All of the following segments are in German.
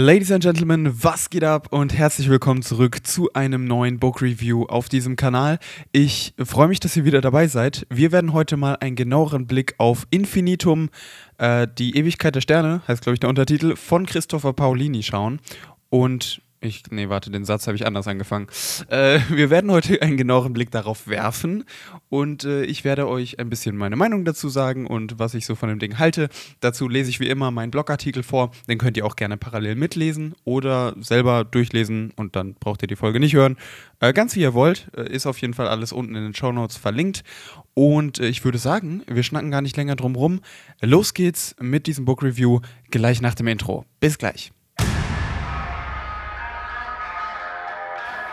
Ladies and Gentlemen, was geht ab und herzlich willkommen zurück zu einem neuen Book Review auf diesem Kanal. Ich freue mich, dass ihr wieder dabei seid. Wir werden heute mal einen genaueren Blick auf Infinitum, äh, die Ewigkeit der Sterne, heißt glaube ich der Untertitel, von Christopher Paolini schauen. Und ich, nee, warte, den Satz habe ich anders angefangen. Äh, wir werden heute einen genaueren Blick darauf werfen und äh, ich werde euch ein bisschen meine Meinung dazu sagen und was ich so von dem Ding halte. Dazu lese ich wie immer meinen Blogartikel vor. Den könnt ihr auch gerne parallel mitlesen oder selber durchlesen und dann braucht ihr die Folge nicht hören. Äh, ganz wie ihr wollt, äh, ist auf jeden Fall alles unten in den Show Notes verlinkt. Und äh, ich würde sagen, wir schnacken gar nicht länger drum rum. Los geht's mit diesem Book Review gleich nach dem Intro. Bis gleich.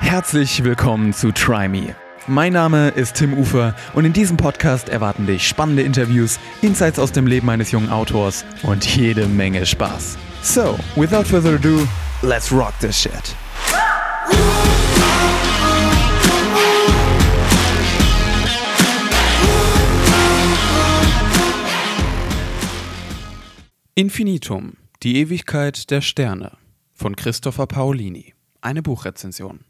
Herzlich willkommen zu Try Me. Mein Name ist Tim Ufer und in diesem Podcast erwarten dich spannende Interviews, Insights aus dem Leben eines jungen Autors und jede Menge Spaß. So, without further ado, let's rock this shit. Infinitum, die Ewigkeit der Sterne von Christopher Paolini. Eine Buchrezension.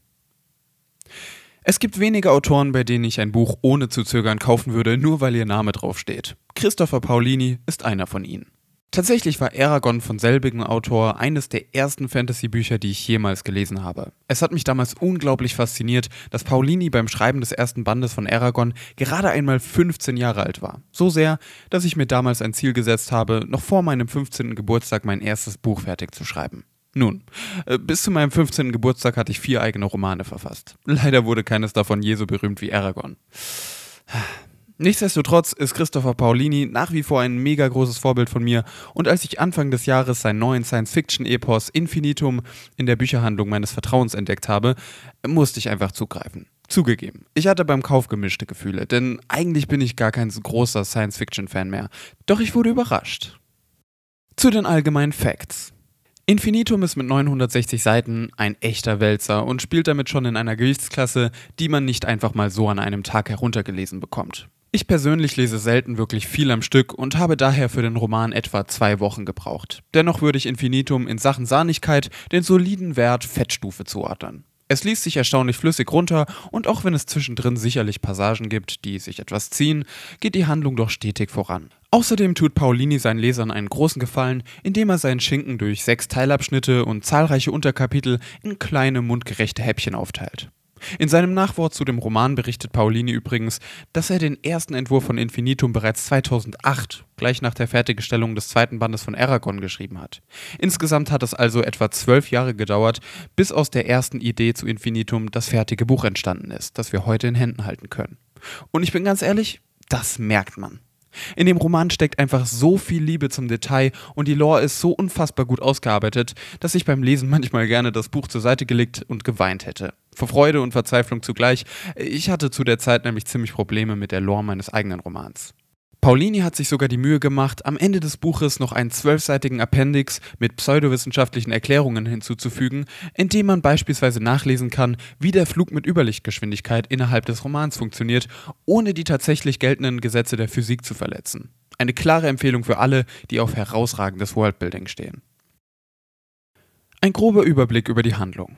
Es gibt wenige Autoren, bei denen ich ein Buch ohne zu zögern kaufen würde, nur weil ihr Name draufsteht. Christopher Paolini ist einer von ihnen. Tatsächlich war Aragon von selbigem Autor eines der ersten Fantasy-Bücher, die ich jemals gelesen habe. Es hat mich damals unglaublich fasziniert, dass Paulini beim Schreiben des ersten Bandes von Aragon gerade einmal 15 Jahre alt war. So sehr, dass ich mir damals ein Ziel gesetzt habe, noch vor meinem 15. Geburtstag mein erstes Buch fertig zu schreiben. Nun, äh, bis zu meinem 15. Geburtstag hatte ich vier eigene Romane verfasst. Leider wurde keines davon je so berühmt wie Aragon. Nichtsdestotrotz ist Christopher Paolini nach wie vor ein mega großes Vorbild von mir und als ich Anfang des Jahres seinen neuen Science-Fiction-Epos Infinitum in der Bücherhandlung meines Vertrauens entdeckt habe, musste ich einfach zugreifen. Zugegeben, ich hatte beim Kauf gemischte Gefühle, denn eigentlich bin ich gar kein großer Science-Fiction-Fan mehr. Doch ich wurde überrascht. Zu den allgemeinen Facts. Infinitum ist mit 960 Seiten ein echter Wälzer und spielt damit schon in einer Gewichtsklasse, die man nicht einfach mal so an einem Tag heruntergelesen bekommt. Ich persönlich lese selten wirklich viel am Stück und habe daher für den Roman etwa zwei Wochen gebraucht. Dennoch würde ich Infinitum in Sachen Sahnigkeit den soliden Wert Fettstufe zuordnen. Es liest sich erstaunlich flüssig runter und auch wenn es zwischendrin sicherlich Passagen gibt, die sich etwas ziehen, geht die Handlung doch stetig voran. Außerdem tut Paulini seinen Lesern einen großen Gefallen, indem er seinen Schinken durch sechs Teilabschnitte und zahlreiche Unterkapitel in kleine mundgerechte Häppchen aufteilt. In seinem Nachwort zu dem Roman berichtet Paolini übrigens, dass er den ersten Entwurf von Infinitum bereits 2008, gleich nach der Fertigstellung des zweiten Bandes von Aragon, geschrieben hat. Insgesamt hat es also etwa zwölf Jahre gedauert, bis aus der ersten Idee zu Infinitum das fertige Buch entstanden ist, das wir heute in Händen halten können. Und ich bin ganz ehrlich, das merkt man. In dem Roman steckt einfach so viel Liebe zum Detail und die Lore ist so unfassbar gut ausgearbeitet, dass ich beim Lesen manchmal gerne das Buch zur Seite gelegt und geweint hätte. Vor Freude und Verzweiflung zugleich. Ich hatte zu der Zeit nämlich ziemlich Probleme mit der Lore meines eigenen Romans. Paulini hat sich sogar die Mühe gemacht, am Ende des Buches noch einen zwölfseitigen Appendix mit pseudowissenschaftlichen Erklärungen hinzuzufügen, in dem man beispielsweise nachlesen kann, wie der Flug mit Überlichtgeschwindigkeit innerhalb des Romans funktioniert, ohne die tatsächlich geltenden Gesetze der Physik zu verletzen. Eine klare Empfehlung für alle, die auf herausragendes Worldbuilding stehen. Ein grober Überblick über die Handlung.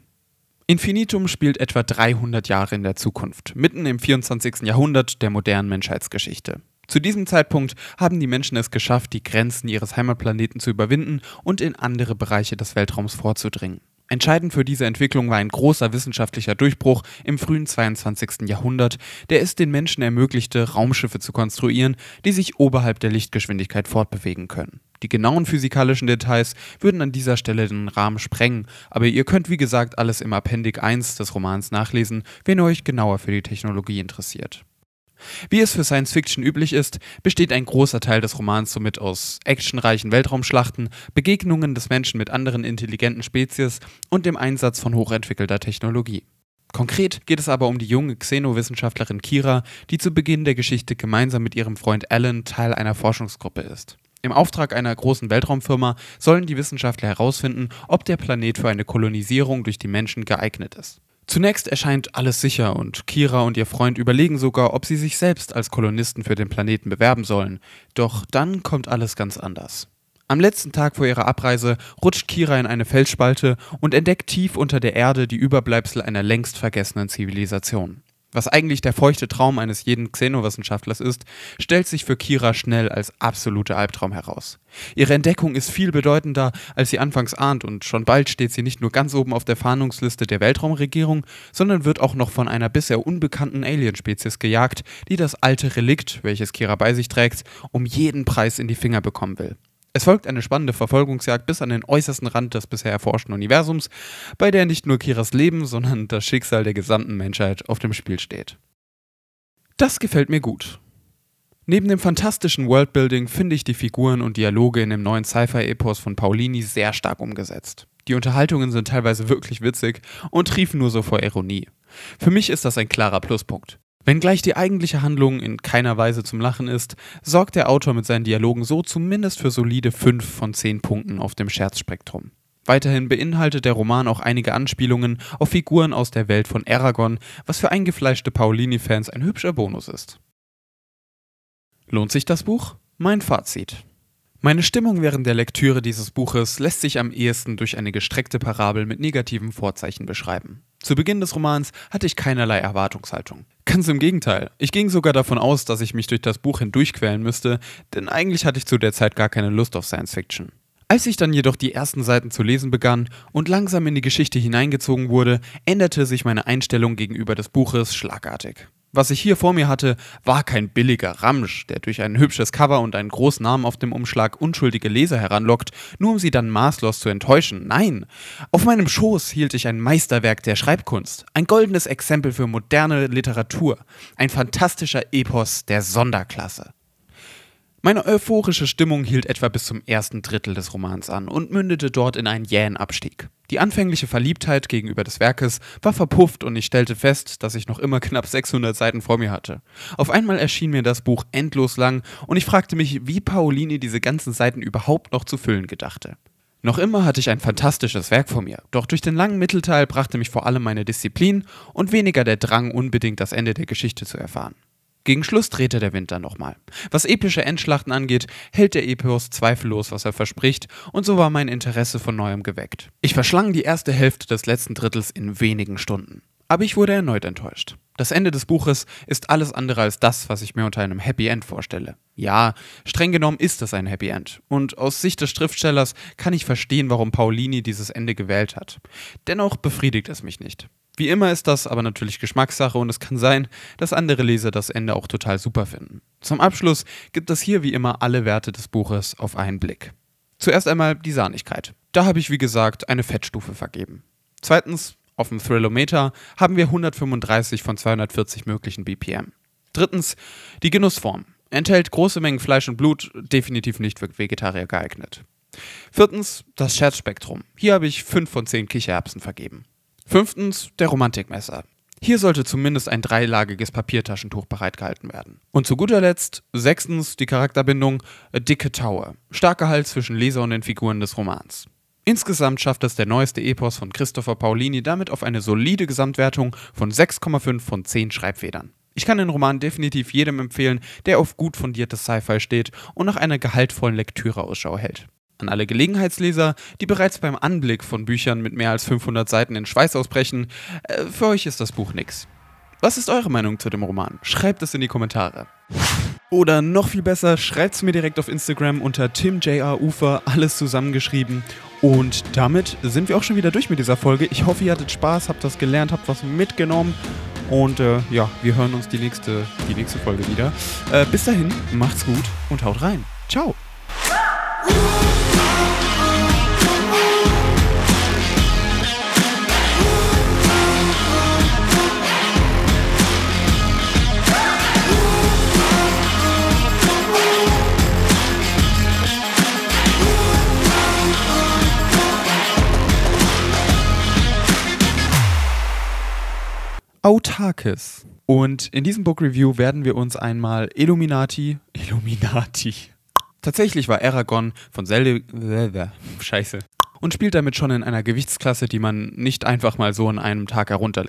Infinitum spielt etwa 300 Jahre in der Zukunft, mitten im 24. Jahrhundert der modernen Menschheitsgeschichte. Zu diesem Zeitpunkt haben die Menschen es geschafft, die Grenzen ihres Heimatplaneten zu überwinden und in andere Bereiche des Weltraums vorzudringen. Entscheidend für diese Entwicklung war ein großer wissenschaftlicher Durchbruch im frühen 22. Jahrhundert, der es den Menschen ermöglichte, Raumschiffe zu konstruieren, die sich oberhalb der Lichtgeschwindigkeit fortbewegen können. Die genauen physikalischen Details würden an dieser Stelle den Rahmen sprengen, aber ihr könnt wie gesagt alles im Appendik 1 des Romans nachlesen, wenn ihr euch genauer für die Technologie interessiert. Wie es für Science Fiction üblich ist, besteht ein großer Teil des Romans somit aus actionreichen Weltraumschlachten, Begegnungen des Menschen mit anderen intelligenten Spezies und dem Einsatz von hochentwickelter Technologie. Konkret geht es aber um die junge Xenowissenschaftlerin Kira, die zu Beginn der Geschichte gemeinsam mit ihrem Freund Alan Teil einer Forschungsgruppe ist. Im Auftrag einer großen Weltraumfirma sollen die Wissenschaftler herausfinden, ob der Planet für eine Kolonisierung durch die Menschen geeignet ist. Zunächst erscheint alles sicher und Kira und ihr Freund überlegen sogar, ob sie sich selbst als Kolonisten für den Planeten bewerben sollen. Doch dann kommt alles ganz anders. Am letzten Tag vor ihrer Abreise rutscht Kira in eine Felsspalte und entdeckt tief unter der Erde die Überbleibsel einer längst vergessenen Zivilisation. Was eigentlich der feuchte Traum eines jeden Xenowissenschaftlers ist, stellt sich für Kira schnell als absoluter Albtraum heraus. Ihre Entdeckung ist viel bedeutender, als sie anfangs ahnt, und schon bald steht sie nicht nur ganz oben auf der Fahndungsliste der Weltraumregierung, sondern wird auch noch von einer bisher unbekannten Alienspezies gejagt, die das alte Relikt, welches Kira bei sich trägt, um jeden Preis in die Finger bekommen will. Es folgt eine spannende Verfolgungsjagd bis an den äußersten Rand des bisher erforschten Universums, bei der nicht nur Kiras Leben, sondern das Schicksal der gesamten Menschheit auf dem Spiel steht. Das gefällt mir gut. Neben dem fantastischen Worldbuilding finde ich die Figuren und Dialoge in dem neuen Sci-Fi-Epos von Paulini sehr stark umgesetzt. Die Unterhaltungen sind teilweise wirklich witzig und triefen nur so vor Ironie. Für mich ist das ein klarer Pluspunkt. Wenngleich die eigentliche Handlung in keiner Weise zum Lachen ist, sorgt der Autor mit seinen Dialogen so zumindest für solide 5 von 10 Punkten auf dem Scherzspektrum. Weiterhin beinhaltet der Roman auch einige Anspielungen auf Figuren aus der Welt von Aragon, was für eingefleischte Paulini-Fans ein hübscher Bonus ist. Lohnt sich das Buch? Mein Fazit. Meine Stimmung während der Lektüre dieses Buches lässt sich am ehesten durch eine gestreckte Parabel mit negativen Vorzeichen beschreiben. Zu Beginn des Romans hatte ich keinerlei Erwartungshaltung. Ganz im Gegenteil. Ich ging sogar davon aus, dass ich mich durch das Buch hindurchquälen müsste, denn eigentlich hatte ich zu der Zeit gar keine Lust auf Science Fiction. Als ich dann jedoch die ersten Seiten zu lesen begann und langsam in die Geschichte hineingezogen wurde, änderte sich meine Einstellung gegenüber des Buches schlagartig. Was ich hier vor mir hatte, war kein billiger Ramsch, der durch ein hübsches Cover und einen großen Namen auf dem Umschlag unschuldige Leser heranlockt, nur um sie dann maßlos zu enttäuschen. Nein, auf meinem Schoß hielt ich ein Meisterwerk der Schreibkunst, ein goldenes Exempel für moderne Literatur, ein fantastischer Epos der Sonderklasse. Meine euphorische Stimmung hielt etwa bis zum ersten Drittel des Romans an und mündete dort in einen jähen Abstieg. Die anfängliche Verliebtheit gegenüber des Werkes war verpufft und ich stellte fest, dass ich noch immer knapp 600 Seiten vor mir hatte. Auf einmal erschien mir das Buch endlos lang und ich fragte mich, wie Pauline diese ganzen Seiten überhaupt noch zu füllen gedachte. Noch immer hatte ich ein fantastisches Werk vor mir, doch durch den langen Mittelteil brachte mich vor allem meine Disziplin und weniger der Drang, unbedingt das Ende der Geschichte zu erfahren. Gegen Schluss drehte der dann nochmal. Was epische Endschlachten angeht, hält der Epos zweifellos, was er verspricht, und so war mein Interesse von neuem geweckt. Ich verschlang die erste Hälfte des letzten Drittels in wenigen Stunden. Aber ich wurde erneut enttäuscht. Das Ende des Buches ist alles andere als das, was ich mir unter einem Happy End vorstelle. Ja, streng genommen ist es ein Happy End. Und aus Sicht des Schriftstellers kann ich verstehen, warum Paulini dieses Ende gewählt hat. Dennoch befriedigt es mich nicht. Wie immer ist das aber natürlich Geschmackssache und es kann sein, dass andere Leser das Ende auch total super finden. Zum Abschluss gibt es hier wie immer alle Werte des Buches auf einen Blick. Zuerst einmal die Sahnigkeit. Da habe ich wie gesagt eine Fettstufe vergeben. Zweitens, auf dem Thrillometer haben wir 135 von 240 möglichen BPM. Drittens, die Genussform. Enthält große Mengen Fleisch und Blut, definitiv nicht für Vegetarier geeignet. Viertens, das Scherzspektrum. Hier habe ich 5 von 10 Kichererbsen vergeben. Fünftens, der Romantikmesser. Hier sollte zumindest ein dreilagiges Papiertaschentuch bereitgehalten werden. Und zu guter Letzt, sechstens, die Charakterbindung A Dicke Tower. Starker Halt zwischen Leser und den Figuren des Romans. Insgesamt schafft es der neueste Epos von Christopher Paulini damit auf eine solide Gesamtwertung von 6,5 von 10 Schreibfedern. Ich kann den Roman definitiv jedem empfehlen, der auf gut fundiertes Sci-Fi steht und nach einer gehaltvollen Lektüre Ausschau hält. An alle Gelegenheitsleser, die bereits beim Anblick von Büchern mit mehr als 500 Seiten in Schweiß ausbrechen, äh, für euch ist das Buch nix. Was ist eure Meinung zu dem Roman? Schreibt es in die Kommentare. Oder noch viel besser, schreibt es mir direkt auf Instagram unter TimJRUfer, alles zusammengeschrieben. Und damit sind wir auch schon wieder durch mit dieser Folge. Ich hoffe, ihr hattet Spaß, habt was gelernt, habt was mitgenommen. Und äh, ja, wir hören uns die nächste, die nächste Folge wieder. Äh, bis dahin, macht's gut und haut rein. Ciao. Autarkes. Und in diesem Book Review werden wir uns einmal Illuminati, Illuminati. Tatsächlich war Aragon von Zelda, scheiße, und spielt damit schon in einer Gewichtsklasse, die man nicht einfach mal so in einem Tag herunter,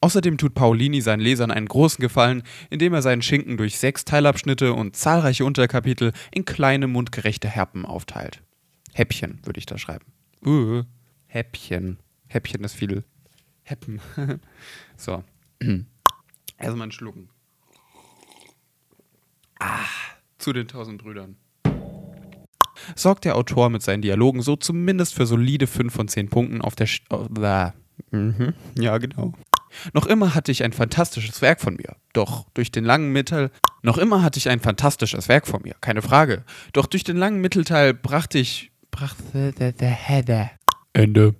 Außerdem tut Paolini seinen Lesern einen großen Gefallen, indem er seinen Schinken durch sechs Teilabschnitte und zahlreiche Unterkapitel in kleine mundgerechte Herpen aufteilt. Häppchen würde ich da schreiben. Uh, Häppchen. Häppchen ist viel. Häppen. so. Erstmal einen Schlucken. Ah, zu den tausend Brüdern. Sorgt der Autor mit seinen Dialogen so zumindest für solide 5 von 10 Punkten auf der. Sch oh, mhm. Ja, genau. Noch immer hatte ich ein fantastisches Werk von mir. Doch durch den langen Mittel. Noch immer hatte ich ein fantastisches Werk von mir, keine Frage. Doch durch den langen Mittelteil brachte ich. brachte. Ende.